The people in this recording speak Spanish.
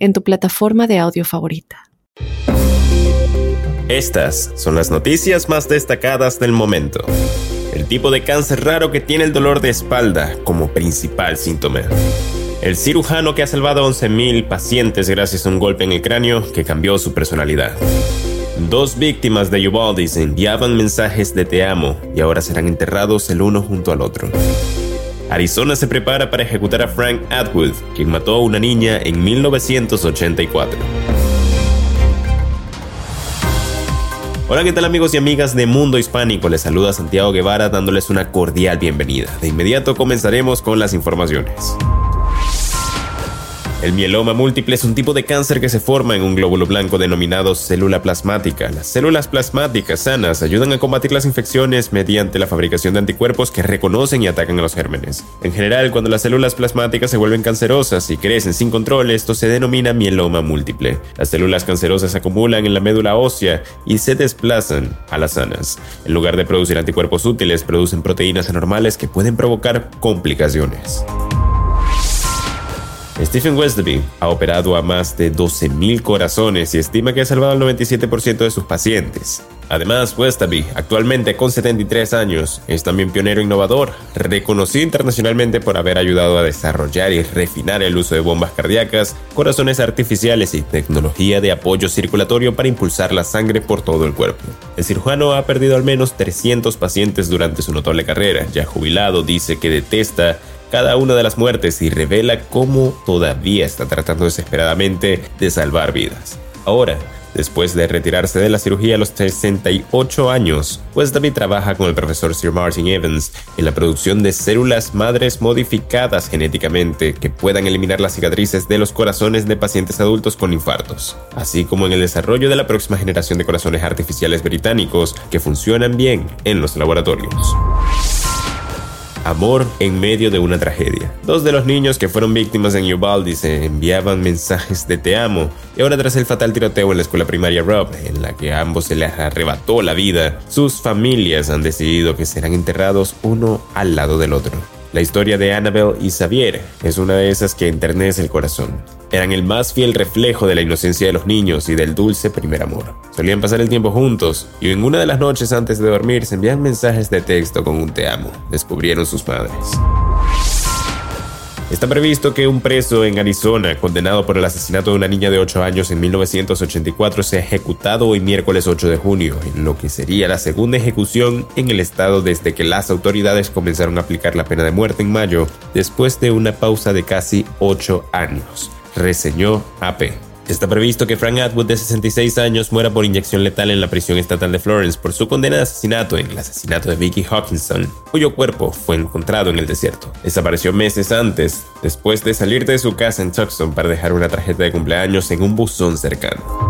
en tu plataforma de audio favorita. Estas son las noticias más destacadas del momento. El tipo de cáncer raro que tiene el dolor de espalda como principal síntoma. El cirujano que ha salvado a 11.000 pacientes gracias a un golpe en el cráneo que cambió su personalidad. Dos víctimas de Uvalde enviaban mensajes de te amo y ahora serán enterrados el uno junto al otro. Arizona se prepara para ejecutar a Frank Atwood, quien mató a una niña en 1984. Hola, ¿qué tal amigos y amigas de Mundo Hispánico? Les saluda Santiago Guevara dándoles una cordial bienvenida. De inmediato comenzaremos con las informaciones. El mieloma múltiple es un tipo de cáncer que se forma en un glóbulo blanco denominado célula plasmática. Las células plasmáticas sanas ayudan a combatir las infecciones mediante la fabricación de anticuerpos que reconocen y atacan a los gérmenes. En general, cuando las células plasmáticas se vuelven cancerosas y crecen sin control, esto se denomina mieloma múltiple. Las células cancerosas se acumulan en la médula ósea y se desplazan a las sanas. En lugar de producir anticuerpos útiles, producen proteínas anormales que pueden provocar complicaciones. Stephen Westby ha operado a más de 12.000 corazones y estima que ha salvado al 97% de sus pacientes. Además, Westby, actualmente con 73 años, es también pionero innovador, reconocido internacionalmente por haber ayudado a desarrollar y refinar el uso de bombas cardíacas, corazones artificiales y tecnología de apoyo circulatorio para impulsar la sangre por todo el cuerpo. El cirujano ha perdido al menos 300 pacientes durante su notable carrera. Ya jubilado, dice que detesta cada una de las muertes y revela cómo todavía está tratando desesperadamente de salvar vidas. Ahora, Después de retirarse de la cirugía a los 68 años, pues David trabaja con el profesor Sir Martin Evans en la producción de células madres modificadas genéticamente que puedan eliminar las cicatrices de los corazones de pacientes adultos con infartos, así como en el desarrollo de la próxima generación de corazones artificiales británicos que funcionan bien en los laboratorios. Amor en medio de una tragedia. Dos de los niños que fueron víctimas en Uvalde se enviaban mensajes de te amo y ahora tras el fatal tiroteo en la escuela primaria Rob, en la que a ambos se les arrebató la vida, sus familias han decidido que serán enterrados uno al lado del otro. La historia de Annabelle y Xavier es una de esas que enternece el corazón. Eran el más fiel reflejo de la inocencia de los niños y del dulce primer amor. Solían pasar el tiempo juntos y en una de las noches antes de dormir se envían mensajes de texto con un te amo, descubrieron sus padres. Está previsto que un preso en Arizona, condenado por el asesinato de una niña de 8 años en 1984, sea ejecutado hoy miércoles 8 de junio, en lo que sería la segunda ejecución en el estado desde que las autoridades comenzaron a aplicar la pena de muerte en mayo, después de una pausa de casi 8 años, reseñó AP. Está previsto que Frank Atwood, de 66 años, muera por inyección letal en la prisión estatal de Florence por su condena de asesinato en el asesinato de Vicky Hawkinson, cuyo cuerpo fue encontrado en el desierto. Desapareció meses antes, después de salir de su casa en Tucson para dejar una tarjeta de cumpleaños en un buzón cercano.